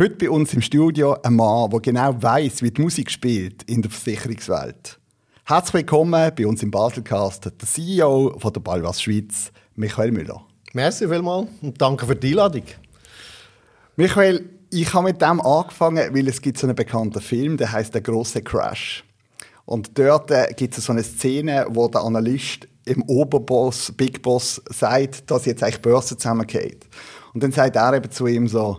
Heute bei uns im Studio ein Mann, der genau weiß, wie die Musik spielt in der Versicherungswelt. Herzlich willkommen bei uns im Baselcast, der CEO von der Balwas Schweiz, Michael Müller. Merci vielmals und danke für die Einladung. Michael, ich habe mit dem angefangen, weil es gibt so einen bekannten Film, der heißt Der große Crash. Und dort äh, gibt es so eine Szene, wo der Analyst im Oberboss, Big Boss, sagt, dass jetzt eigentlich Börse zusammengeht. Und dann sagt er eben zu ihm so,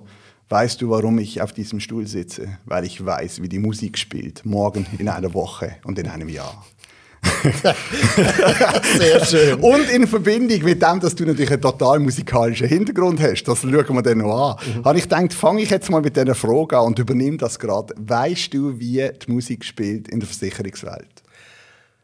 weißt du, warum ich auf diesem Stuhl sitze? Weil ich weiß, wie die Musik spielt, morgen, in einer Woche und in einem Jahr. Sehr schön. Und in Verbindung mit dem, dass du natürlich einen total musikalischen Hintergrund hast, das schauen wir dann noch an, mhm. habe ich gedacht, fange ich jetzt mal mit dieser Frage an und übernehme das gerade. Weißt du, wie die Musik spielt in der Versicherungswelt?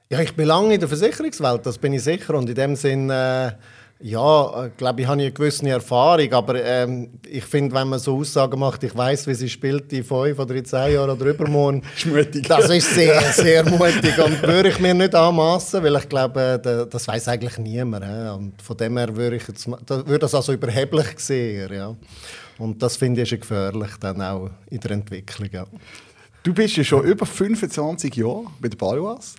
Ja, ich bin lange in der Versicherungswelt, das bin ich sicher. Und in dem Sinn... Äh ja, ich glaube, ich habe eine gewisse Erfahrung, aber ähm, ich finde, wenn man so Aussagen macht, ich weiß, wie sie spielt in fünf oder in zehn Jahren oder übermorgen, das ist sehr, sehr mutig und würde ich mir nicht anmassen, weil ich glaube, das weiß eigentlich niemand. Und von dem her würde ich jetzt, würde das also überheblich sehen, ja. Und das finde ich gefährlich dann auch in der Entwicklung. Ja. Du bist ja schon über 25 Jahre bei der Balois.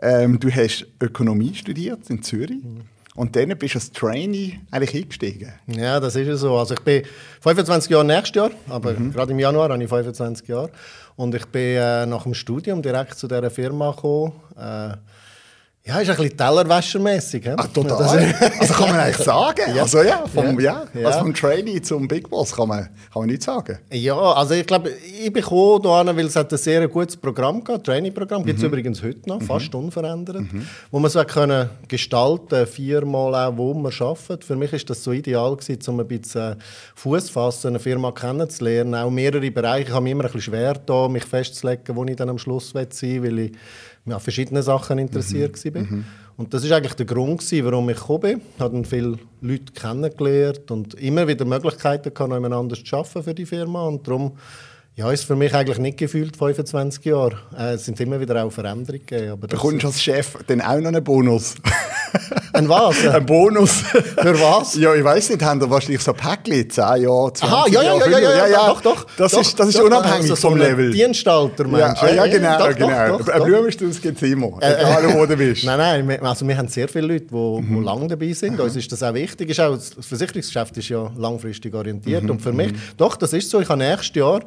Ähm, du hast Ökonomie studiert in Zürich. Mhm. Und dann bist du als Trainee eigentlich eingestiegen. Ja, das ist so. Also ich bin 25 Jahre nächstes Jahr, aber mhm. gerade im Januar habe ich 25 Jahre. Und ich bin äh, nach dem Studium direkt zu dieser Firma gekommen. Äh, ja, ist ein bisschen tellerwäschermässig. Ah, total. also kann man eigentlich sagen. ja. Also ja, vom, ja. ja. Also vom Trainee zum Big Boss kann man, kann man nicht sagen. Ja, also ich glaube, ich bin gekommen, weil es hat ein sehr gutes Programm gab, Trainee-Programm, gibt es mhm. übrigens heute noch, mhm. fast unverändert, mhm. wo man so können gestalten viermal auch, wo man arbeitet. Für mich ist das so ideal gewesen, um ein bisschen Fuß fassen, eine Firma kennenzulernen, auch mehrere Bereiche. Ich habe mir immer ein bisschen schwer da, mich festzulegen, wo ich dann am Schluss sein will, weil ich mich an verschiedenen Sachen interessiert mhm. war. Mhm. Und das war eigentlich der Grund, warum ich gekommen bin. Ich habe viele Leute kennengelernt und immer wieder Möglichkeiten gehabt, noch anders zu arbeiten für die Firma. Und darum ja, ist für mich eigentlich nicht gefühlt 25 Jahre. Äh, es sind immer wieder auch Veränderungen. Aber Bekommst du als Chef dann auch noch einen Bonus? Ein was? Ein Bonus. Für was? Ja, ich weiß nicht, haben da wahrscheinlich so Päckchen, 10 Jahre, 20 Aha, ja, ja, ja, ja, ja, ja, doch, doch. Das doch, ist, das ist doch, unabhängig also vom so Level. Dienstalter, meinst du? Ja, ja, genau, doch, genau. Doch, doch, Blumenstrauß gibt es immer, äh, egal wo du bist. Nein, nein, also wir haben sehr viele Leute, die, mhm. lange dabei sind. Uns ist das auch wichtig. Ist auch, das Versicherungsgeschäft ist ja langfristig orientiert. Mhm. Und für mich, mhm. doch, das ist so. Ich habe nächstes Jahr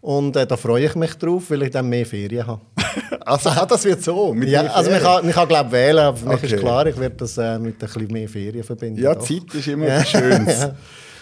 und äh, da freue ich mich drauf, weil ich dann mehr Ferien habe. also das wird so? ja, also man kann, man kann glaube wählen, aber für mich okay. ist klar, ich werde das äh, mit ein bisschen mehr Ferien verbinden. Ja, doch. Zeit ist immer etwas Schönes. ja.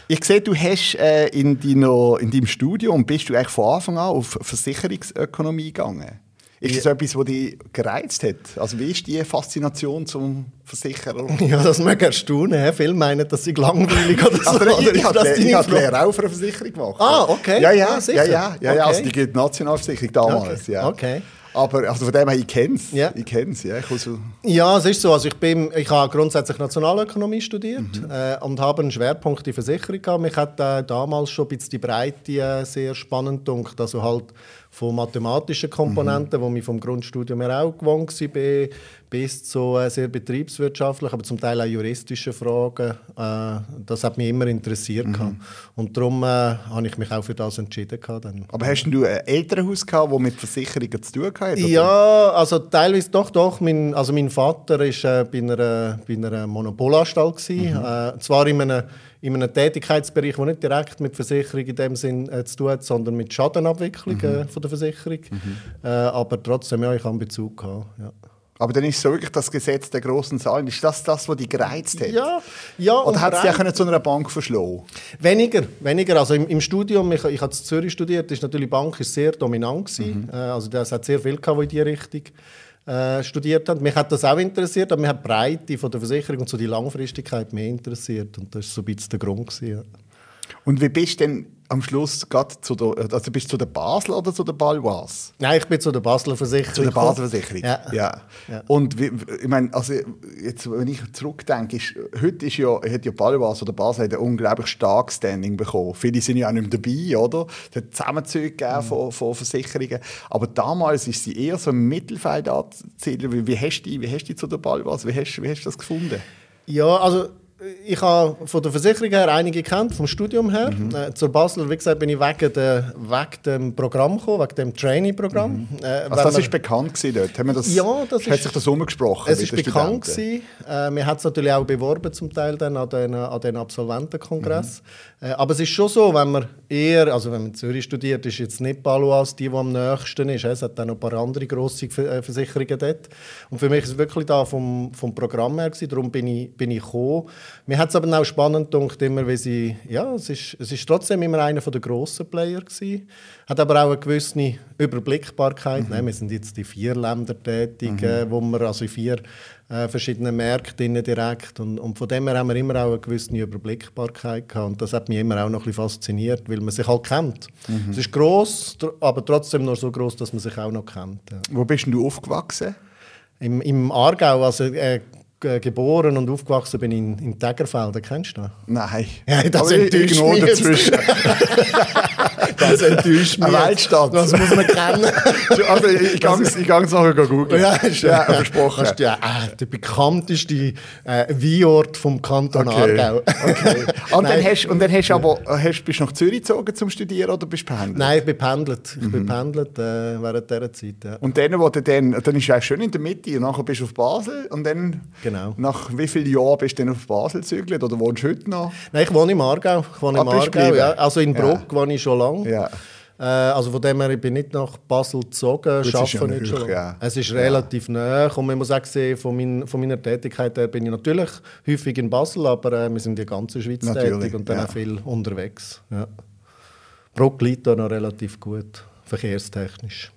Ich sehe, du hast äh, in, deiner, in deinem Studium, bist du eigentlich von Anfang an auf Versicherungsökonomie gegangen? Ist das etwas, was dich gereizt hat? Also wie ist die Faszination zum Versicherer? Ja, das mag erstaunen. Viele meinen, dass ich langweilig oder so. Also, ich, ich, habe habe Lehre auch für eine Versicherung gemacht. Ah, okay. Ja, ja, ah, ja, ja, ja, ja, also die Nationalversicherung damals. Okay. Ja. okay. Aber also von dem her, ich kenne es. Ja. Ich kenn's, ja. Ich so ja, es ist so. Also ich, bin, ich habe grundsätzlich Nationalökonomie studiert mhm. äh, und habe einen Schwerpunkt in Versicherung gehabt. Mich hat äh, damals schon ein bisschen die Breite äh, sehr spannend gedacht. Also halt von mathematischen Komponenten, mhm. wo ich vom Grundstudium her auch gewohnt war, bis zu äh, sehr betriebswirtschaftlichen, aber zum Teil auch juristischen Fragen. Äh, das hat mich immer interessiert. Mhm. Und darum äh, habe ich mich auch für das entschieden. Dann. Aber hast du ein Elternhaus gehabt, das mit Versicherungen zu tun hatte? Ja, also teilweise doch, doch. Mein, also mein Vater war äh, bei, einer, bei einer Monopolanstalt. Mhm. Äh, zwar in einem in einem Tätigkeitsbereich, der nicht direkt mit Versicherung in dem Sinn äh, zu tun hat, sondern mit Schadenabwicklung mhm. äh, von der Versicherung. Mhm. Äh, aber trotzdem, ja, ich habe einen Bezug gehabt. Ja. Aber dann ist so wirklich das Gesetz der großen Zahlen. Ist das das, was dich gereizt hat? Ja, ja. Oder hat es dich zu einer Bank verschlagen? Weniger, weniger. Also im, im Studium, ich, ich habe in Zürich studiert, ist natürlich die Bank ist sehr dominant gewesen. Mhm. Äh, also das hat sehr viel gehabt, in diese Richtung äh, studiert haben. Mich hat das auch interessiert, aber mich hat die Breite von der Versicherung und so die Langfristigkeit mehr interessiert. Und das war so ein bisschen der Grund. Gewesen, ja. Und wie bist du denn am Schluss gerade zu der, also bist du zu der Basel oder zu der Baloise? Nein, ich bin zu der Basler Versicherung. Zu der Basler Versicherung, ja. ja. ja. Und wie, ich meine, also jetzt, wenn ich zurückdenke, ist, heute ist ja, hat ja Baloise oder Basel hat ein unglaublich starkes Standing bekommen. Viele sind ja auch nicht mehr dabei, oder? Es hat Zusammenzüge mhm. von, von Versicherungen. Aber damals ist sie eher so im Mittelfeld anzusiedeln. Wie, wie, hast du, wie hast du zu der Baloise, wie hast, wie hast du das gefunden? Ja, also ich habe von der Versicherung her einige kennt, vom Studium her. Mhm. Äh, zur Basel, wie gesagt, bin ich wegen, der, wegen dem Programm gekommen, wegen dem Trainee-Programm. Mhm. Äh, also das war bekannt gewesen dort? Haben wir das, ja, das hat ist, sich das umgesprochen? Es ist bekannt gewesen. Äh, wir haben es natürlich auch beworben zum Teil dann an den, an den Absolventenkongress. Mhm. Äh, aber es ist schon so, wenn man eher, also wenn man in Zürich studiert, ist jetzt nicht Paloas die, die am nächsten ist. Es hat dann noch ein paar andere grosse äh, Versicherungen dort. Und für mich ist es wirklich da vom, vom Programm her gewesen, darum bin ich, bin ich gekommen. Mir hat es aber auch spannend gedacht, immer, wie sie, ja, es ist, es ist trotzdem immer einer der grossen Player gewesen. Hat aber auch eine gewisse Überblickbarkeit. Mhm. Nein, wir sind jetzt in vier Ländern tätig, mhm. äh, wo wir also in vier äh, verschiedenen Märkten direkt und, und von dem her haben wir immer auch eine gewisse Überblickbarkeit gehabt und das hat mich immer auch noch ein bisschen fasziniert, weil man sich halt kennt. Mhm. Es ist groß, aber trotzdem noch so groß, dass man sich auch noch kennt. Ja. Wo bist du aufgewachsen? Im, Im Aargau, also äh, geboren und aufgewachsen bin in, in Tägerfelden. Kennst du das? Nein. Ja, das enttäuscht mich dazwischen. das enttäuscht mich. Eine Weltstadt. Das muss man kennen. also, ich gehe es nachher googeln. Ja, ist ja, ja versprochen. Das ist ja äh, der bekannteste äh, Weinort vom Kanton okay. Aargau. okay. Und, dann hast, und dann hast du aber, hast, bist du nach Zürich gezogen zum Studieren oder bist du pendelt? Nein, ich bin pendelt. Ich mhm. bin pendelt äh, während dieser Zeit. Ja. Und dann, wo du dann, dann ist es schön in der Mitte und nachher bist du auf Basel und dann... Genau. Nach wie vielen Jahren bist du denn auf Basel gezügelt oder wohnst du heute noch? Nein, ich wohne im Aargau. Ich wohne ah, im Aargau ja. Also in Bruck ja. wohne ich schon lange. Ja. Äh, also von dem her, ich bin nicht nach Basel gezogen, arbeite ja nicht schon ja. Es ist relativ ja. nah und man muss auch sehen, von, mein, von meiner Tätigkeit her bin ich natürlich häufig in Basel, aber äh, wir sind in der ganzen Schweiz natürlich, tätig und dann auch viel unterwegs. Ja. Bruck liegt da noch relativ gut, verkehrstechnisch.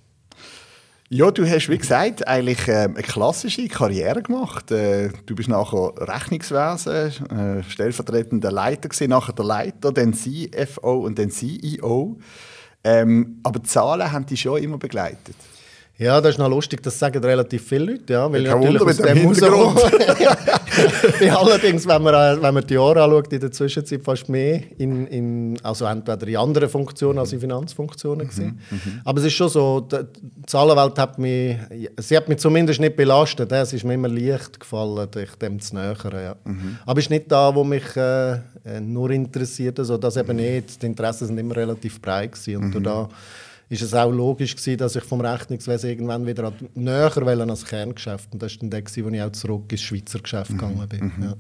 Ja, du hast, wie gesagt, eigentlich äh, eine klassische Karriere gemacht. Äh, du bist nachher Rechnungswesen, äh, stellvertretender Leiter gewesen, nachher der Leiter, dann CFO und dann CEO. Ähm, aber Zahlen haben dich schon immer begleitet. Ja, das ist noch lustig, das sagen relativ viele Leute, ja, weil ich natürlich aus dem Hintergrund. allerdings, wenn man, äh, wenn man die Jahre anschaut, in der Zwischenzeit fast mehr in, in also entweder in anderen Funktionen als in Finanzfunktionen gesehen. Mhm, mhm, Aber es ist schon so, die Zahlenwelt hat mich, sie hat mich zumindest nicht belastet, es ist mir immer leicht gefallen, dich dem zu nähern, ja. Mhm. Aber es ist nicht da, wo mich äh, äh nur interessiert, also das eben nicht, die Interessen sind immer relativ breit gewesen und mhm. da ist es auch logisch gewesen, dass ich vom Rechnungswesen irgendwann wieder näher wollte als Kerngeschäft. Und das war dann der, wo ich auch zurück ins Schweizer Geschäft mhm. gegangen bin. Mhm. Ja.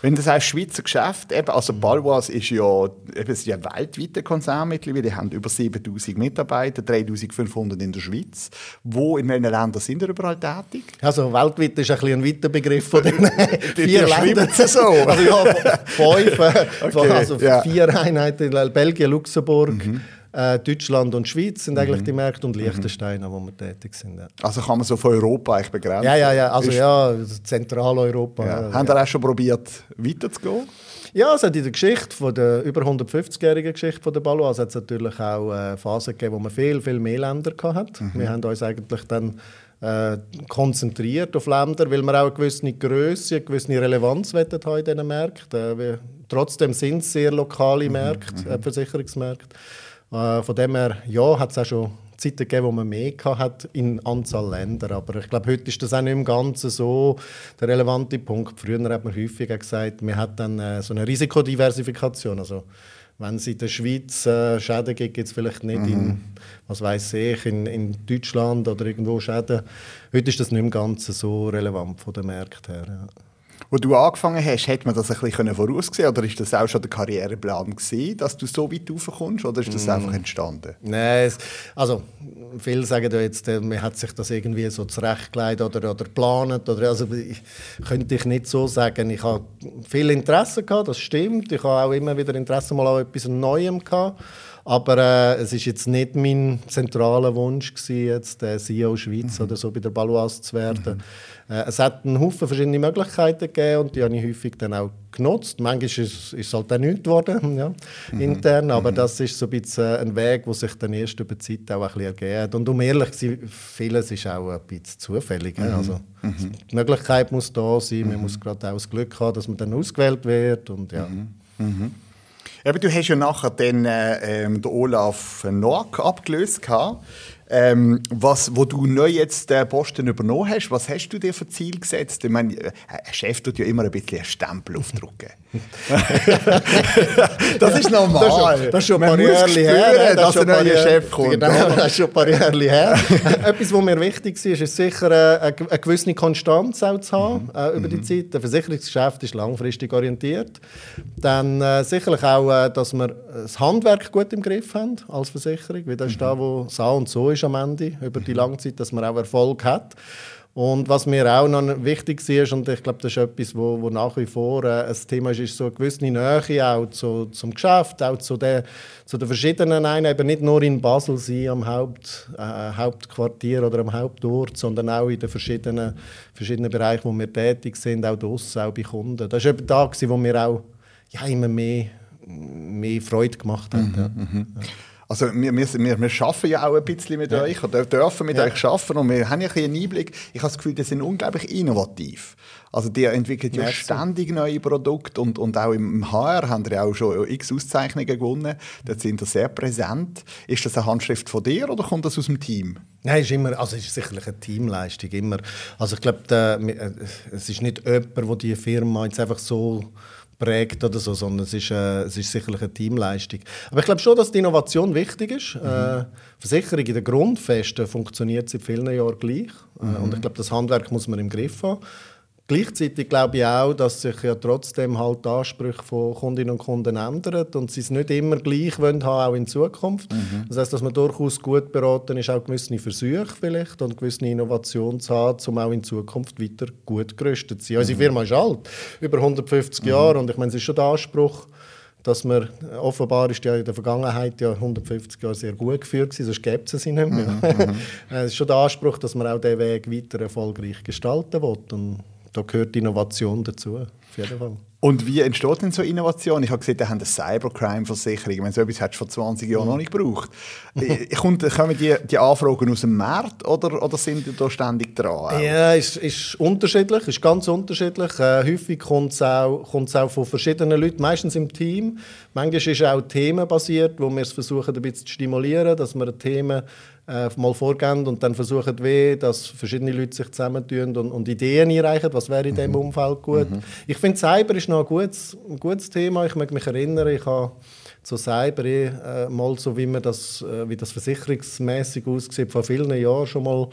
Wenn du sagst Schweizer Geschäft, eben, also Balwas ist ja, eben, ist ja ein weltweiter Konzern mittlerweile, die haben über 7000 Mitarbeiter, 3500 in der Schweiz. Wo, in welchen Ländern sind ihr überall tätig? Also weltweit ist ein, bisschen ein weiter Begriff von den vier Ländern. so? Also ja, fünf, äh, okay, also ja. vier Einheiten, Belgien, Luxemburg, mhm. Äh, Deutschland und Schweiz sind eigentlich mhm. die Märkte und Liechtenstein, mhm. wo wir tätig sind. Ja. Also kann man so von Europa eigentlich begrenzen? Ja, ja, ja. Also Ist, ja, Zentraleuropa. Ja. Ja. Haben Sie auch schon probiert, weiterzugehen? Ja, also in der Geschichte, von der über 150-jährigen Geschichte von der Balois, hat es natürlich auch äh, Phasen gegeben, wo man viel, viel mehr Länder hatten. Mhm. Wir haben uns eigentlich dann äh, konzentriert auf Länder, weil wir auch eine gewisse Größe, eine gewisse Relevanz haben in diesen Märkten. Äh, trotzdem sind es sehr lokale mhm. Märkte, mhm. äh, Versicherungsmärkte. Äh, von dem her, ja, hat es auch schon Zeiten gegeben, wo man mehr hat in Anzahl Länder. Aber ich glaube, heute ist das auch nicht im Ganzen so der relevante Punkt. Früher hat man häufiger gesagt, man hat dann äh, so eine Risikodiversifikation. Also wenn es in der Schweiz äh, Schäden gibt, gibt es vielleicht nicht mhm. in, was weiß ich, in, in Deutschland oder irgendwo Schäden. Heute ist das nicht im Ganzen so relevant von den Märkten her. Ja. Wo du angefangen hast, hätte man das ein bisschen voraussehen oder ist das auch schon der Karriereplan gewesen, dass du so weit raufkommst oder ist das mm. einfach entstanden? Nein, also viele sagen ja jetzt, äh, man hat sich das irgendwie so zurechtgelegt oder, oder geplant. Oder, also, ich, könnte ich nicht so sagen. Ich habe viel Interesse gehabt, das stimmt. Ich habe auch immer wieder Interesse mal an etwas Neuem gehabt. Aber äh, es ist jetzt nicht mein zentraler Wunsch gewesen, jetzt der CEO Schweiz mhm. oder so bei der Baloise zu werden. Mhm. Äh, es hat einen Haufen verschiedene Möglichkeiten gegeben und die habe ich häufig dann auch genutzt. Manchmal ist es, ist halt auch nichts geworden, ja, mhm. intern, aber mhm. das ist so ein bisschen äh, ein Weg, der sich dann erst über die Zeit auch ein bisschen ergeben hat. Und um ehrlich zu sein, vieles ist auch ein bisschen zufällig. Mhm. Also, mhm. Die Möglichkeit muss da sein, man muss gerade auch das Glück haben, dass man dann ausgewählt wird und ja. Eben, du hast ja nachher den, äh, ähm, den Olaf Noack abgelöst. Ähm, was, wo du neu jetzt den Posten übernommen hast, was hast du dir für Ziel gesetzt? Ich meine, äh, ein Chef tut ja immer ein bisschen einen Stempel aufdrücken. das ist normal. Das ist schon, das ist schon ein paar Jahre her, dass ein neuer Chef kommt. Genau, das ist schon ein paar Jahre her. Etwas, was mir wichtig ist, ist sicher äh, eine, eine gewisse Konstanz auch zu haben mhm. äh, über die mhm. Zeit. Ein Versicherungsgeschäft ist langfristig orientiert. Dann äh, sicherlich auch, äh, dass wir das Handwerk gut im Griff haben als Versicherung, weil das ist da, wo so und so ist am Ende über die lange Zeit, dass man auch Erfolg hat. Und was mir auch noch wichtig ist, und ich glaube, das ist etwas, wo, wo nach wie vor äh, ein Thema ist, ist so eine gewisse Nähe auch zu, zum Geschäft, auch zu, der, zu den verschiedenen Einheiten, eben nicht nur in Basel sein, am Haupt, äh, Hauptquartier oder am Hauptort, sondern auch in den verschiedenen, verschiedenen Bereichen, wo wir tätig sind, auch draussen, auch bei Kunden. Das war eben da, wo mir auch ja, immer mehr, mehr Freude gemacht hat. Mhm, ja. Also wir, wir, wir, wir arbeiten ja auch ein bisschen mit ja. euch oder dürfen mit ja. euch arbeiten und wir haben ja ein einen Einblick. Ich habe das Gefühl, die sind unglaublich innovativ. Also die entwickeln ja ständig neue Produkte und, und auch im HR haben die auch schon x Auszeichnungen gewonnen. Dort sind sie sehr präsent. Ist das eine Handschrift von dir oder kommt das aus dem Team? Nein, es ist immer, also es ist sicherlich eine Teamleistung immer. Also ich glaube, äh, es ist nicht jemand, der die Firma jetzt einfach so prägt oder so, sondern es ist, äh, es ist sicherlich eine Teamleistung. Aber ich glaube schon, dass die Innovation wichtig ist. Mhm. Äh, Versicherung in der Grundfesten funktioniert seit vielen Jahren gleich. Äh, mhm. Und ich glaube, das Handwerk muss man im Griff haben. Gleichzeitig glaube ich auch, dass sich ja trotzdem halt die Ansprüche von Kundinnen und Kunden ändern und sie es nicht immer gleich wollen haben, auch in Zukunft. Mhm. Das heißt, dass man durchaus gut beraten ist, auch gewisse Versuche vielleicht und gewisse Innovationen zu haben, um auch in Zukunft weiter gut gerüstet zu sein. Mhm. Unsere Firma ist alt, über 150 mhm. Jahre und ich meine, es ist schon der Anspruch, dass man, offenbar ist ja in der Vergangenheit ja 150 Jahre sehr gut geführt gewesen, sonst gäbe es sie nicht mehr. Mhm, mhm. es ist schon der Anspruch, dass man auch diesen Weg weiter erfolgreich gestalten will und da gehört Innovation dazu, auf jeden Fall. Und wie entsteht denn so Innovation? Ich habe gesehen, die haben eine Cybercrime-Versicherung. Ich meine, so etwas hättest du vor 20 Jahren noch nicht gebraucht. Kommen die, die Anfragen aus dem Markt oder, oder sind die da ständig dran? Ja, es ist, ist unterschiedlich, ist ganz unterschiedlich. Äh, häufig kommt es auch, auch von verschiedenen Leuten, meistens im Team. Manchmal ist es auch themenbasiert, wo wir es versuchen, ein bisschen zu stimulieren, dass wir Themen äh, mal vorgehen und dann versuchen wir, dass verschiedene Leute sich zusammentun und, und Ideen einreichen, was wäre in diesem mhm. Umfeld gut. Mhm. Ich finde, Cyber ist noch ein gutes, ein gutes Thema. Ich mag mich erinnern, ich habe zu Cyber äh, mal so, wie, man das, äh, wie das versicherungsmäßig aussieht, vor vielen Jahren schon mal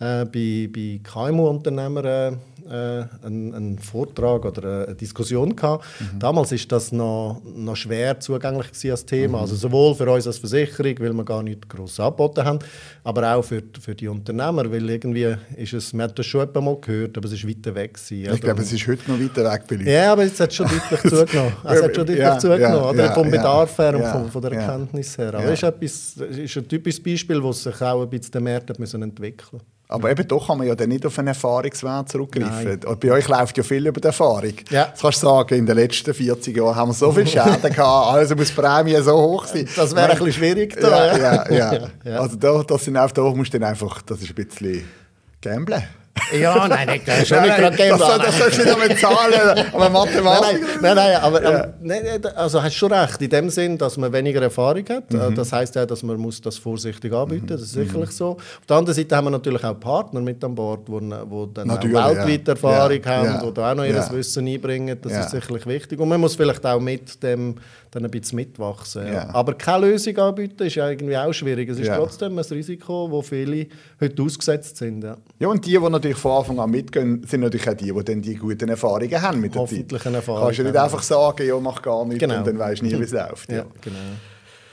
äh, bei, bei KMU-Unternehmern äh, äh, einen, einen, Vortrag oder eine Diskussion gehabt. Mhm. Damals ist das noch, noch schwer zugänglich als Thema, mhm. also sowohl für uns als Versicherung, weil wir gar nicht groß angeboten haben, aber auch für, für die Unternehmer, weil irgendwie ist es, man hat das schon mal gehört, aber es ist weiter weg gewesen. Ich glaube, es ist heute noch weiter weg bei Ja, aber jetzt hat es schon deutlich zugenommen. Es hat schon deutlich ja, zugenommen, ja, oder? Ja, vom Bedarf her und von, von, der Erkenntnis her. Aber es ist, etwas, ist ein typisches Beispiel, wo sich auch ein bisschen der Markt entwickeln musste. Aber eben doch kann man ja dann nicht auf einen Erfahrungswert zurückgreifen. Und bei euch läuft ja viel über die Erfahrung. Ja. Das kannst du sagen, in den letzten 40 Jahren haben wir so viele Schäden gehabt, also muss die Prämie so hoch sein. Das wäre ein bisschen schwierig da. Ja, ja, ja. Also da, das sind auch, da musst du dann einfach, das ist ein bisschen gamblen. Ja, nein, nicht, das ist schon nicht gerade Game Das, das sollst du nicht damit zahlen, aber Mathematik. Nein, nein, nein, aber ja. ähm, nein, also hast schon recht, in dem Sinn, dass man weniger Erfahrung hat. Mhm. Das heisst ja, dass man muss das vorsichtig anbieten muss, das ist sicherlich mhm. so. Auf der anderen Seite haben wir natürlich auch Partner mit an Bord, die dann natürlich, auch weltweit ja. Erfahrung ja. haben, die da auch noch ihr Wissen einbringen. Das ist sicherlich wichtig. Und man muss vielleicht auch mit dem dann ein bisschen mitwachsen. Ja. Yeah. Aber keine Lösung anbieten ist irgendwie auch schwierig. Es ist yeah. trotzdem ein Risiko, wo viele heute ausgesetzt sind. Ja. ja, und die, die natürlich von Anfang an mitgehen, sind natürlich auch die, die dann die guten Erfahrungen haben mit der Hoffentlich Zeit. Erfahrung Kannst du nicht einfach sagen, ja, mach gar nichts genau. und dann weißt du nie, wie es läuft. Ja. genau.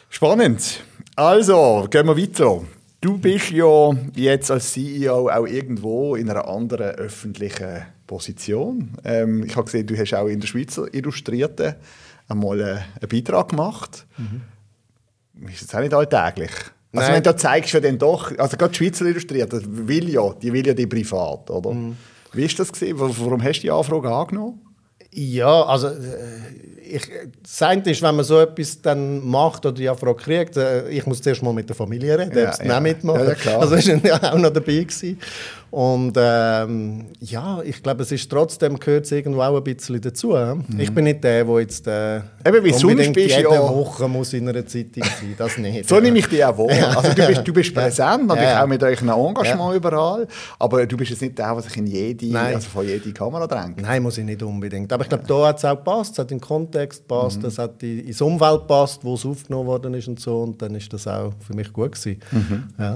Spannend. Also, gehen wir weiter. Du bist ja jetzt als CEO auch irgendwo in einer anderen öffentlichen Position. Ähm, ich habe gesehen, du hast auch in der Schweizer Illustrierten einmal einen Beitrag gemacht. Mhm. Ist jetzt auch nicht alltäglich. Also wenn du zeigst du dann doch, also gerade die Schweizer Illustriert, das will ja, die will ja die privat, oder? Mhm. Wie ist das gewesen? Warum hast du die Anfrage angenommen? Ja, also äh, ich, das eine ist, wenn man so etwas dann macht oder die Anfrage kriegt, äh, ich muss zuerst mal mit der Familie reden, ja, ja. nicht mitmachen. Ja, ja, also ist ja auch noch dabei gewesen. Und ähm, ja, ich glaube, es ist trotzdem gehört es irgendwo auch ein bisschen dazu. Mhm. Ich bin nicht der, der jetzt äh, Eben, wie unbedingt bist jede ja, Woche muss in einer Zeitung sein. Das nicht. so nehme ich dich auch wahr. Also du bist, du bist präsent, natürlich auch mit euch Engagement überall, aber du bist jetzt nicht der, der sich in jede, Nein. also vor jede Kamera drängt. Nein, muss ich nicht unbedingt. Aber ich glaube, da hat es auch gepasst. Es hat in den Kontext gepasst, es hat in- ins Umfeld gepasst, wo es aufgenommen worden ist und so. Und dann ist das auch für mich gut gewesen. Ja.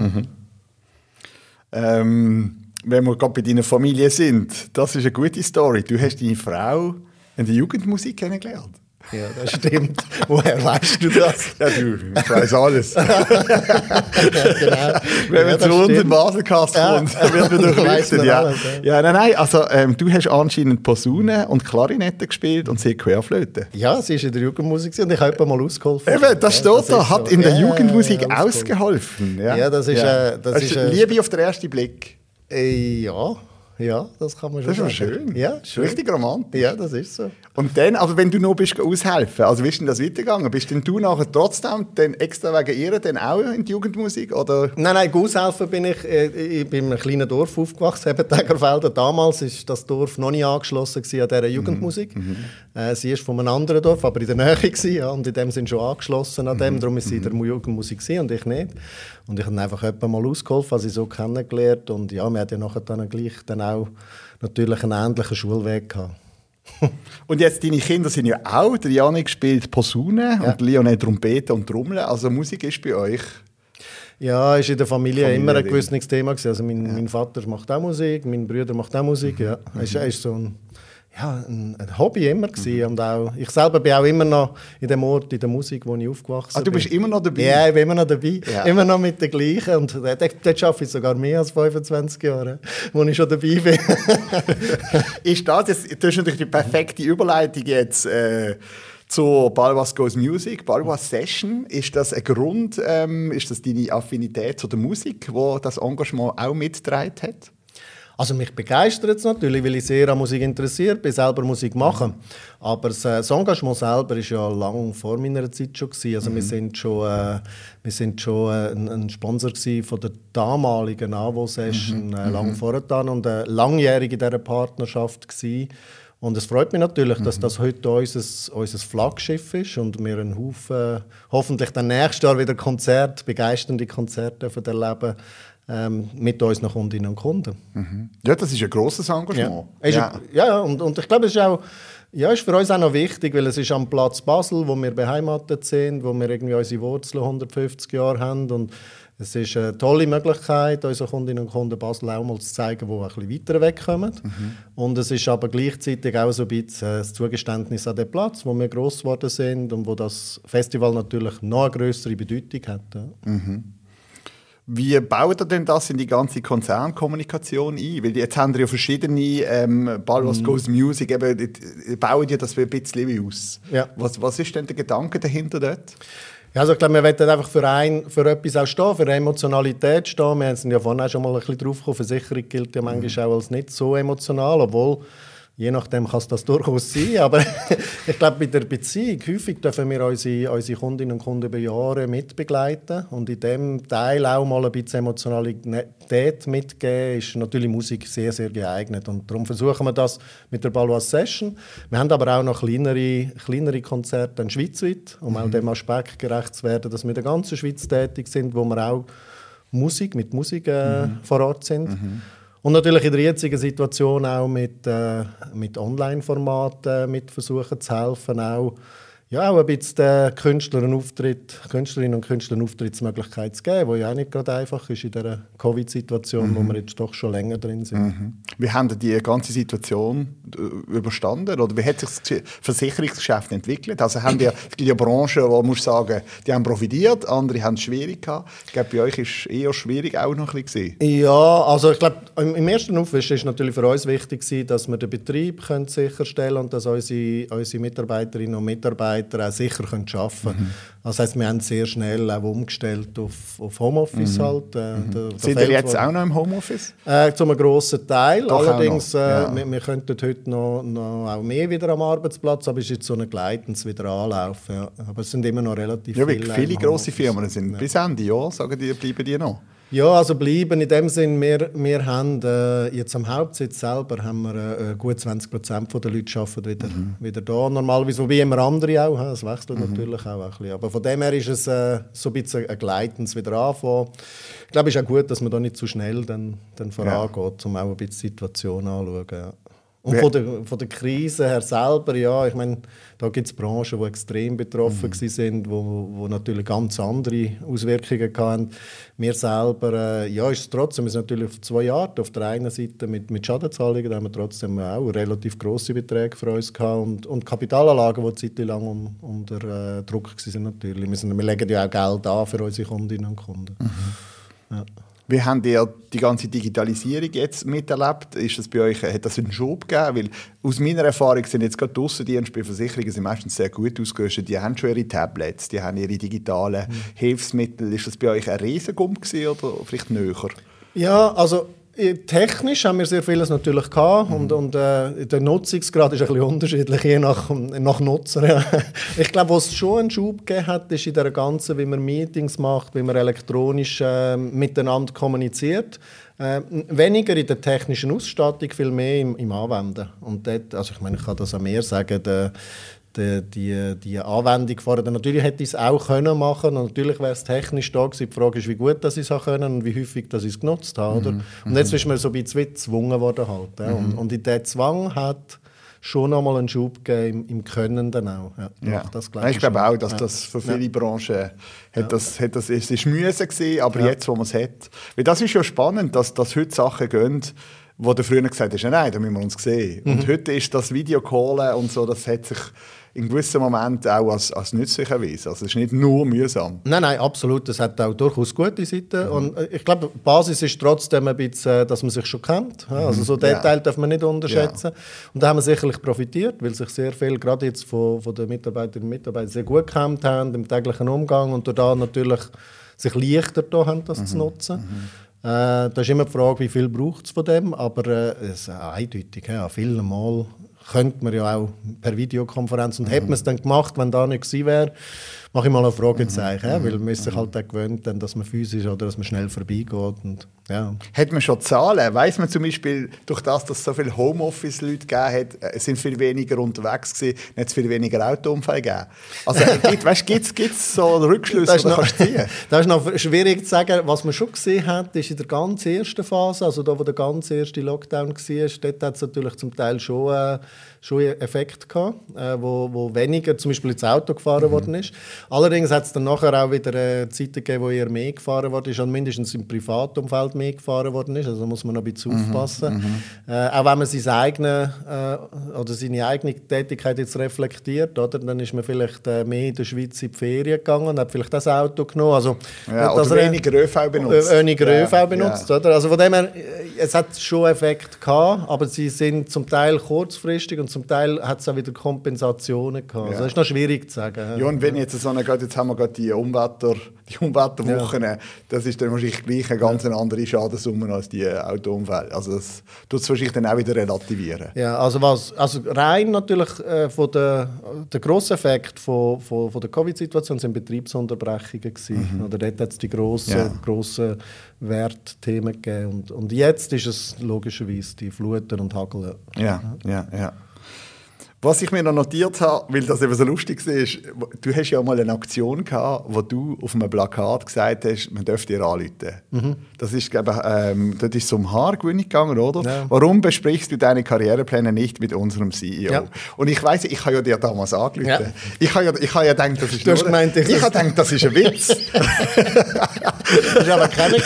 Ähm, wenn wir gerade bei deiner Familie sind, das ist eine gute Story. Du hast deine Frau in der Jugendmusik kennengelernt. Ja, das stimmt. Woher weißt du das? Ja, du, ich weiß alles. genau. Wenn Ja, das zu uns in stimmt. Baselcast Ja. kommt, dann wird man man Ja. alles, ja, nein, nein, also ähm, du hast anscheinend Posaune und Klarinette gespielt und sie Querflöte. Ja, sie ist in der Jugendmusik und ich habe mal ausgeholfen. Eben, das steht das da, ist hat so. in der Ja, ja, Jugendmusik ja, ausgeholfen. Ja, Ja, das ist, äh, das ist, äh, Liebe auf den ersten Blick. Äh, ja, ja, das kann man schon Das ist aber sagen. schön. Ja, ist richtig romantisch. Ja, das ist so. Und dann, also wenn du noch bist aushelfen, also wie ist denn das weitergegangen? Bist denn du nachher trotzdem dann extra wegen ihr dann auch in die Jugendmusik? Oder? Nein, nein, Aushelfen bin ich. Äh, ich bin in einem kleinen Dorf aufgewachsen, eben Tägerfelden. Damals war das Dorf noch nicht angeschlossen an dieser Jugendmusik. Äh, sie ist von einem anderen Dorf, aber in der Nähe gewesen, ja, und in dem sind schon angeschlossen an dem. Darum ist sie in der Jugendmusik gewesen und ich nicht. Und ich habe einfach jemanden mal ausgeholfen, also so kennengelernt. Und ja, wir hatten ja nachher dann gleich dann auch natürlich einen ähnlichen Schulweg gehabt. Und jetzt deine Kinder sind ja auch, der Janik spielt Posaune und Lionel Trompete und Trommeln, also Musik ist bei euch. Ja, ist in der Familie, Familie immer ein gewisses Thema gewesen. Also mein, mein Vater macht auch Musik, mein Bruder macht auch Musik. Ja, Mhm. ist, ist so ein, ja, ein, ein Hobby immer gewesen. Und auch, ich selber bin auch immer noch in dem Ort, in der Musik, wo ich aufgewachsen Ah, du bin. bist immer noch dabei? Ja, ich bin immer noch dabei. Ja. Immer noch mit den gleichen. Und dort, dort arbeite ich sogar mehr als 25 Jahre, wo ich schon dabei bin. Ist das, jetzt, das ist natürlich die perfekte Überleitung jetzt äh, zur Balwas Goes Music, Balwas Session. Ist das ein Grund, ähm, ist das deine Affinität zu der Musik, wo das Engagement auch mitgetragen hat? Also mich begeistert es natürlich, weil ich sehr an Musik interessiert bin, selber Musik machen. Aber das, äh, Engagement selber ist ja lang vor meiner Zeit schon gewesen. Also wir sind schon, äh, wir sind schon äh, ein, ein Sponsor von der damaligen AWO Session, äh, lang vorher dann und äh, langjährig in dieser Partnerschaft gewesen. Und es freut mich natürlich, dass das heute unser, unser Flaggschiff ist und wir einen Haufen, hoffentlich dann nächstes Jahr wieder Konzerte, begeisternde Konzerte dürfen erleben ähm, mit unseren Kundinnen und Kunden. Ja, das ist ein grosses Engagement. Ja, ja. ja und, und ich glaube, es ist auch ja, ist für uns auch noch wichtig, weil es ist am Platz Basel, wo wir beheimatet sind, wo wir irgendwie unsere Wurzeln 150 Jahre haben und es ist eine tolle Möglichkeit, unseren Kundinnen und Kunden Basel auch mal zu zeigen, die ein bisschen weiter wegkommen. Und es ist aber gleichzeitig auch so ein bisschen äh, das Zugeständnis an den Platz, wo wir gross geworden sind und wo das Festival natürlich noch eine größere Bedeutung hat. Ja. Wie baut ihr denn das in die ganze Konzernkommunikation ein? Weil jetzt haben wir ja verschiedene ähm, Balwas Mhm. Goes Music, eben, die- die bauen ja das ein bisschen aus. Ja. Was, was ist denn der Gedanke dahinter dort? Ja, also ich glaube, wir wollen einfach für, ein, für etwas auch stehen, für Emotionalität stehen. Wir sind ja vorhin auch schon mal ein bisschen drauf gekommen, Versicherung gilt ja manchmal auch als nicht so emotional, obwohl, je nachdem kann es das durchaus sein, aber ich glaube, bei der Beziehung, häufig dürfen wir unsere, unsere Kundinnen und Kunden über Jahre mitbegleiten und in dem Teil auch mal ein bisschen Emotionalität mitgeben, ist natürlich Musik sehr, sehr geeignet und darum versuchen wir das mit der Ballois Session. Wir haben aber auch noch kleinere, kleinere Konzerte in schweizweit, um auch dem Aspekt gerecht zu werden, dass wir in der ganzen Schweiz tätig sind, wo wir auch Musik, mit Musik äh, vor Ort sind. Und natürlich in der jetzigen Situation auch mit, äh, mit Online-Formaten mit versuchen zu helfen, auch, ja, auch ein bisschen den Künstlern einen Auftritt, Künstlerinnen und Künstlern eine Auftrittsmöglichkeit zu geben, die ja auch nicht gerade einfach ist in dieser Covid-Situation, wo wir jetzt doch schon länger drin sind. Wie haben ihr die ganze Situation äh, überstanden? Oder wie hat sich das Ge- Versicherungsgeschäft entwickelt? Also haben die, es gibt ja Branchen, wo muss sagen, die haben profitiert, andere haben es schwierig gehabt. Ich glaube, bei euch ist es eher schwierig auch noch ein bisschen. Ja, also ich glaube, im ersten Aufwisch ist natürlich für uns wichtig dass wir den Betrieb können sicherstellen und dass unsere, unsere Mitarbeiterinnen und Mitarbeiter auch sicher können arbeiten können. Das heißt, wir haben sehr schnell auch umgestellt auf, auf Homeoffice halt. Äh, der- der Sind ihr Feld- jetzt auch noch im Homeoffice? Äh, zu einem grossen Teil. Doch Allerdings, äh, ja. wir, wir könnten heute noch, noch auch mehr wieder am Arbeitsplatz, aber es ist jetzt so ein gleitendes wieder Anlauf. Ja. Aber es sind immer noch relativ Ja, viele. viele grosse. Firmen sind bis Ende Jahr, sagen die, bleiben die noch. Ja, also bleiben in dem Sinn, wir, wir haben äh, jetzt am Hauptsitz selber haben wir, äh, gut 20 Prozent der Leute arbeiten wieder, mhm. wieder da. Normalerweise, wobei immer andere auch, es wechselt mhm. natürlich auch ein bisschen. Aber von dem her ist es äh, so ein bisschen ein Gleitens wieder anfangen. Ich glaube, es ist auch gut, dass man da nicht zu schnell dann, dann vorangeht, ja. um auch ein bisschen die Situation anzuschauen. Ja. Und von der, von der Krise her selber, ja, ich meine, da gibt es Branchen, die extrem betroffen mhm. sind, wo, wo natürlich ganz andere Auswirkungen hatten. Wir selber, äh, ja, ist es trotzdem, sind natürlich auf zwei Arten. Auf der einen Seite mit, mit Schadenzahlungen, da haben wir trotzdem auch relativ grosse Beträge für uns gehabt und, und Kapitalanlagen, die zeitlang um, unter äh, Druck waren natürlich. Wir, sind, wir legen ja auch Geld an für unsere Kundinnen und Kunden. Mhm. Ja. Wie habt ihr die ganze Digitalisierung jetzt miterlebt? Ist das bei euch, hat das einen Schub gegeben? Weil aus meiner Erfahrung sind jetzt gerade die Aussendienste bei Versicherungen sind meistens sehr gut ausgerüstet. Die haben schon ihre Tablets, die haben ihre digitalen mhm. Hilfsmittel. Ist das bei euch ein Riesengump oder vielleicht näher? Ja, also Technisch haben wir sehr vieles natürlich gehabt mhm. und, und äh, der Nutzungsgrad ist ein bisschen unterschiedlich, je nach, nach Nutzer. ich glaube, was es schon einen Schub gegeben hat, ist in der ganzen, wie man Meetings macht, wie man elektronisch äh, miteinander kommuniziert. Äh, weniger in der technischen Ausstattung, viel mehr im, im Anwenden. Und dort, also ich meine, ich kann das auch mehr sagen, der, die, die, die Anwendung vorher. Natürlich hätte ich es auch können machen und natürlich wäre es technisch da gewesen. Die Frage ist, wie gut dass ich es können und wie häufig dass ich es genutzt habe. Oder? Mhm. Und jetzt ist man so ein bisschen gezwungen worden. Halt, ja. mhm. und, und in diesem Zwang hat schon nochmal einen Schub gegeben im, im Können dann auch. Ja, ja. Das glaub ich, ich glaube auch, dass das für viele ja. Branchen hat das, hat das, es ist mühsam gewesen, aber jetzt, wo man es hat. Weil das ist ja spannend, dass, dass heute Sachen gehen, wo du früher gesagt hast, nein, da müssen wir uns sehen. Mhm. Und heute ist das Videocallen und so, das hat sich in gewissen Momenten auch als, als nützlich erwiesen. Also es ist nicht nur mühsam. Nein, nein, absolut. Das hat auch durchaus gute Seiten. Mhm. Und äh, ich glaube, die Basis ist trotzdem ein bisschen, äh, dass man sich schon kennt. Also so Detail ja. darf man nicht unterschätzen. Ja. Und da haben wir sicherlich profitiert, weil sich sehr viel, gerade jetzt von, von den Mitarbeiterinnen und Mitarbeitern, sehr gut gekannt haben im täglichen Umgang und da natürlich sich leichter da haben, das mhm. zu nutzen. Mhm. Äh, da ist immer die Frage, wie viel braucht es von dem, aber äh, es ist eindeutig. Ja, viele Mal könnte man ja auch per Videokonferenz. Und mhm. hätte man es dann gemacht, wenn da nicht gewesen wäre, mache ich mal ein Fragezeichen. Mhm. Ja, weil man ist sich halt auch gewöhnt, dann, dass man physisch oder dass man schnell vorbeigeht. Und, ja. Hat man schon Zahlen? Weiß man zum Beispiel, durch das, dass es so viele Homeoffice-Leute gegeben hat, äh, sind viel weniger unterwegs gewesen, hat es viel weniger Autounfälle gegeben? Also gibt es so Rückschlüsse, die du ziehen Das ist noch schwierig zu sagen. Was man schon gesehen hat, ist in der ganz ersten Phase, also da, wo der ganz erste Lockdown war, dort hat es natürlich zum Teil schon... Äh, schon einen Effekt gehabt, äh, wo, wo weniger zum Beispiel ins Auto gefahren mhm. worden ist. Allerdings hat es dann nachher auch wieder äh, Zeiten gegeben, wo eher mehr gefahren worden ist und mindestens im Privatumfeld mehr gefahren worden ist. Also muss man noch ein bisschen mhm. aufpassen. Mhm. Äh, auch wenn man seine eigene, äh, oder seine eigene Tätigkeit jetzt reflektiert, oder, dann ist man vielleicht äh, mehr in der Schweiz in die Ferien gegangen und hat vielleicht das Auto genommen. Also, ja, oder weniger ÖV benutzt. Weniger ja, ÖV benutzt, ja. oder? Also von dem her, es hat schon Effekt gehabt, aber sie sind zum Teil kurzfristig und zum Teil hat es auch wieder Kompensationen gehabt. Ja. Also das ist noch schwierig zu sagen. Ja, und wenn jetzt so eine, jetzt haben wir gerade die Umwetter, die Umwetterwochen, ja. das ist dann wahrscheinlich gleich eine ganz ja. andere Schadenssumme als die Autounfälle. Also das tut es wahrscheinlich dann auch wieder relativieren. Ja, also was, also rein natürlich äh, von der, der grosse Effekt von, von, von der Covid-Situation sind Betriebsunterbrechungen gewesen. Mhm. Oder dort hat es die grossen, ja. grossen Wertthemen gegeben. Und, und jetzt ist es logischerweise die Fluten und Hagel. Ja, ja, ja. Was ich mir noch notiert habe, weil das eben so lustig ist, du hast ja mal eine Aktion gehabt, wo du auf einem Plakat gesagt hast, man dürfte dir anrufen. Mhm. Das ist, glaube ich, ähm, das ist um Haargewinnung gegangen, oder? Ja. Warum besprichst du deine Karrierepläne nicht mit unserem CEO? Ja. Und ich weiß, ich habe ja dir damals angerufen. Ja. Ich habe ja, ich habe ja gedacht, das ist du nur, gemeint, ich, ich habe gedacht, das ist ein Witz. das war aber keiner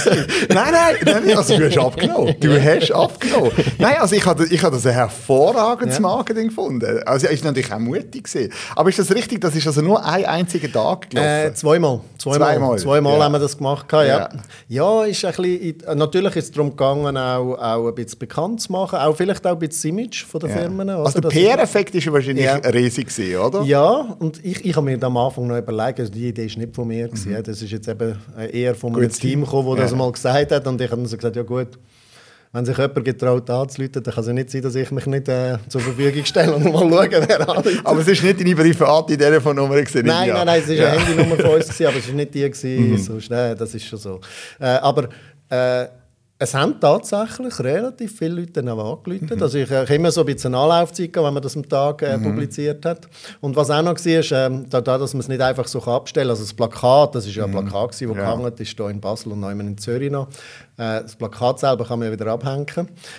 Nein, nein, nein, also du hast abgenommen. Du hast abgenommen. Nein, also ich habe, ich habe das ein hervorragendes Marketing gefunden. Also ist natürlich auch mutig gewesen. Aber ist das richtig? Das ist also nur ein einziger Tag gelaufen? Äh, zweimal. Zweimal. Zweimal, zweimal ja. haben wir das gemacht. Ja, ja. ja ist ein bisschen, natürlich ist es darum gegangen, auch, auch ein bisschen bekannt zu machen. Auch vielleicht auch ein bisschen Image von den ja. Firmen. Also der PR-Effekt ist wahrscheinlich ja. riesig gewesen, oder? Ja, und ich, ich habe mir am Anfang noch überlegt, also die Idee ist nicht von mir. Mhm. Das ist jetzt eben eher von einem Team gekommen, das mal gesagt hat. Und ich habe dann so gesagt, ja gut, wenn sich jemand getraut anzuleiten, dann kann es nicht sein, dass ich mich nicht äh, zur Verfügung stelle und mal schaue, wer anruft. Aber es war nicht deine private Telefonnummer? Gewesen, nein, nein, nein, es war ja. eine Handynummer von uns, gewesen, aber es war nicht die, gewesen, mhm. sonst, nein, das ist schon so. Äh, aber Äh, es haben tatsächlich relativ viele Leute dann auch angerufen. Mhm. Also ich, ich immer so ein bisschen Anlaufzeit, wenn man das am Tag äh, mhm. publiziert hat. Und was auch noch war, ist, äh, da, dass man es nicht einfach so abstellen kann. Also das Plakat, das ist ja ein mhm. Plakat, das ja. gehangen ist, hier in Basel und neuem in Zürich noch. Äh, das Plakat selber kann man ja wieder abhängen.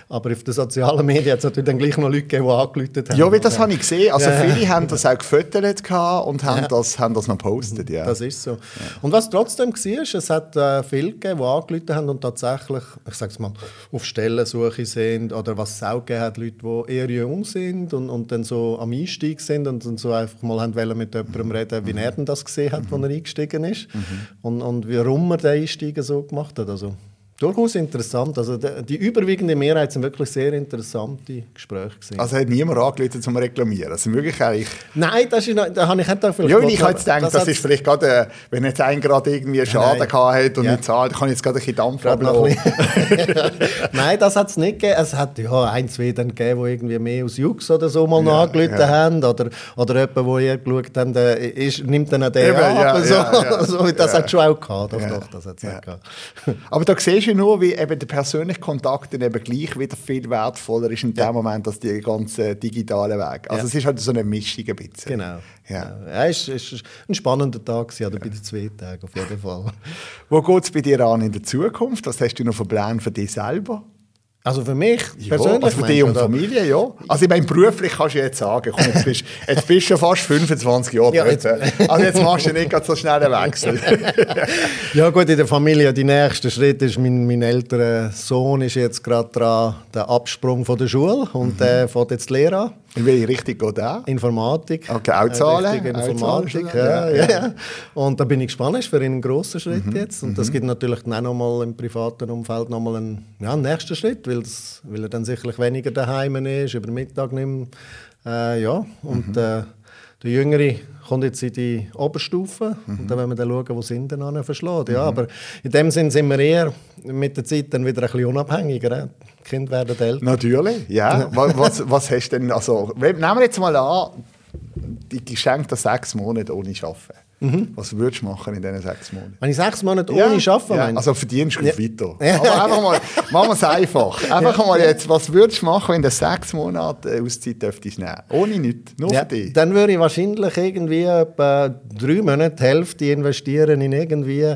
Aber auf den sozialen Medien hat es natürlich dann gleich noch Leute gegeben, die angerufen haben. Ja, wie das habe ich gesehen. Also ja. viele haben das auch gefüttert und haben, ja. das, haben das noch gepostet. Ja. Das ist so. Und was trotzdem war, es hat äh, viele gegeben, die angerufen haben und tatsächlich, ich sage es mal, auf Stellensuche sind oder was es auch gegeben hat, Leute, die eher jung sind und, und dann so am Einstieg sind und dann so einfach mal haben wollen mit jemandem reden, wie er denn das gesehen hat, mhm. als er eingestiegen ist mhm. und, und warum er den Einstieg so gemacht hat. Also, Durchaus interessant. Also die überwiegende Mehrheit sind wirklich sehr interessante Gespräche gewesen. Also hat niemand angerufen zum Reklamieren? Also wirklich eigentlich... Nein, das ist, da habe ich nicht vielleicht... Ja, ich habe jetzt gedacht, das, das ist vielleicht gerade, äh, wenn jetzt ein gerade irgendwie Schaden Nein. hat und ja. nicht zahlt, kann ich jetzt gerade ein bisschen Dampf ablassen. Nein, das hat es nicht gegeben. Es hat ja ein, zwei dann gegeben, die irgendwie mehr aus Jux oder so mal ja, angerufen ja. haben oder, oder jemand, wo ihr geschaut habt, ist, nimmt dann den Eben, ab. Ja, so. Ja, so, das hat es schon auch gehabt. Doch, doch, das hat's ja. gehabt. Aber da siehst du nur, wie eben der persönliche Kontakt dann eben gleich wieder viel wertvoller ist in dem Moment als die ganzen digitalen Wege. Also ja. es ist halt so eine Mischung ein bisschen. Genau. Ja. Ja, es war ein spannender Tag, oder bei den zwei Tagen auf jeden Fall. Wo geht es bei dir an in der Zukunft? Was hast du noch für Pläne für dich selber? Also für mich ja, persönlich? Also für dich und Familie, ja. Also ich meine, beruflich kannst du jetzt sagen, komm, jetzt, bist, jetzt bist du fast 25 Jahre ja, jetzt. Also jetzt machst du nicht so schnell einen Wechsel. ja gut, in der Familie, der nächste Schritt ist, mein, mein älterer Sohn ist jetzt gerade dran, der Absprung von der Schule und mhm. der fährt jetzt die Lehre an. In welche Richtung geht der? Informatik. Okay, auch Zahlen? Informatik, ja, ja, ja. Und da bin ich gespannt, ist für ihn ein grosser Schritt mhm. jetzt. Und das mhm. gibt natürlich dann auch nochmal im privaten Umfeld nochmal einen, ja, einen nächsten Schritt, weil, das, weil er dann sicherlich weniger daheim ist, über Mittag nimmt. Äh, ja, und mhm. äh, der Jüngere kommt jetzt in die Oberstufe mhm. und dann werden wir dann schauen, wo sind denn an verschlagen. Ja, mhm. aber in dem Sinn sind wir eher mit der Zeit dann wieder ein bisschen unabhängiger. Kinder werden älter. Natürlich, ja. was, was hast denn, also, nehmen wir jetzt mal an, die geschenkten sechs Monate ohne Arbeiten. Mhm. Was würdest du machen in diesen sechs Monaten? Wenn ich sechs Monate ohne ja, arbeite, ja. Also verdienst du ja. weiter. Aber einfach mal, machen wir es einfach. Einfach mal jetzt, was würdest du machen, wenn du sechs Monate Auszeit dürftest nehmen? Ohne nichts, nur für dich. Dann würde ich wahrscheinlich irgendwie etwa drei Monate die Hälfte investieren in irgendwie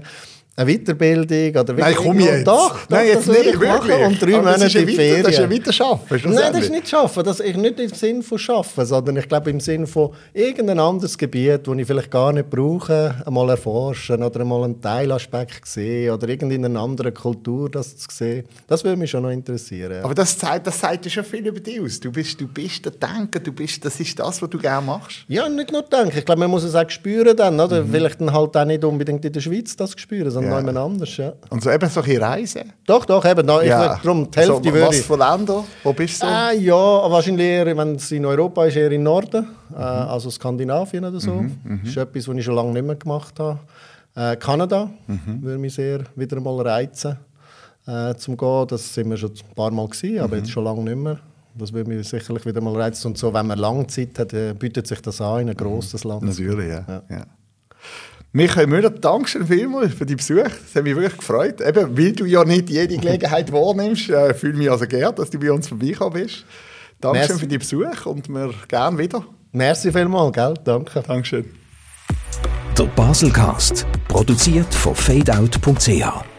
eine Weiterbildung oder Nein, komm jetzt. Doch, doch Nein, jetzt das nicht, wirklich. Und drei Monate in Ferien. Das ist ja weiter schaffen. Nein, das ist nicht schaffen. Das ist nicht im Sinn von schaffen, sondern ich glaube im Sinn von irgendein anderes Gebiet, das ich vielleicht gar nicht brauche, einmal erforschen oder einmal einen Teilaspekt sehen oder in einer anderen Kultur das zu sehen. Das würde mich schon noch interessieren. Aber das zeigt, das zeigt ja schon viel über dich aus. Du bist, du bist der Denker, du bist, das ist das, was du gerne machst. Ja, nicht nur denken. Ich glaube, man muss es auch spüren dann, oder? Mhm. Vielleicht dann halt auch nicht unbedingt in der Schweiz das spüren, sondern ja. jemand anders. Ja. Und so eben solche Reisen? Doch, doch, eben. Ich ja. darum, die Hälfte also, Was für Länder? Wo bist du? Äh, ja, wahrscheinlich eher, wenn es in Europa ist, eher im Norden. Mhm. Äh, also Skandinavien oder so. Mhm, mhm. Das ist etwas, was ich schon lange nicht mehr gemacht habe. Äh, Kanada mhm. würde mich sehr wieder mal reizen, äh, zum gehen. Das sind wir schon ein paar Mal gewesen, aber mhm. jetzt schon lange nicht mehr. Das würde mich sicherlich wieder mal reizen. Und so, wenn man lange Zeit hat, äh, bietet sich das an in ein grosses Land. Natürlich, ja. ja. Michael Müller, danke schön vielmals für deinen Besuch. Das hat mich wirklich gefreut. Eben, weil du ja nicht jede Gelegenheit wahrnimmst, äh, fühle mich also geehrt, dass du bei uns vorbeigekommen bist. Danke schön für deinen Besuch und wir gerne wieder. Merci vielmals, gell? Danke. Dankeschön. Der Baselcast, produziert von fadeout.ch.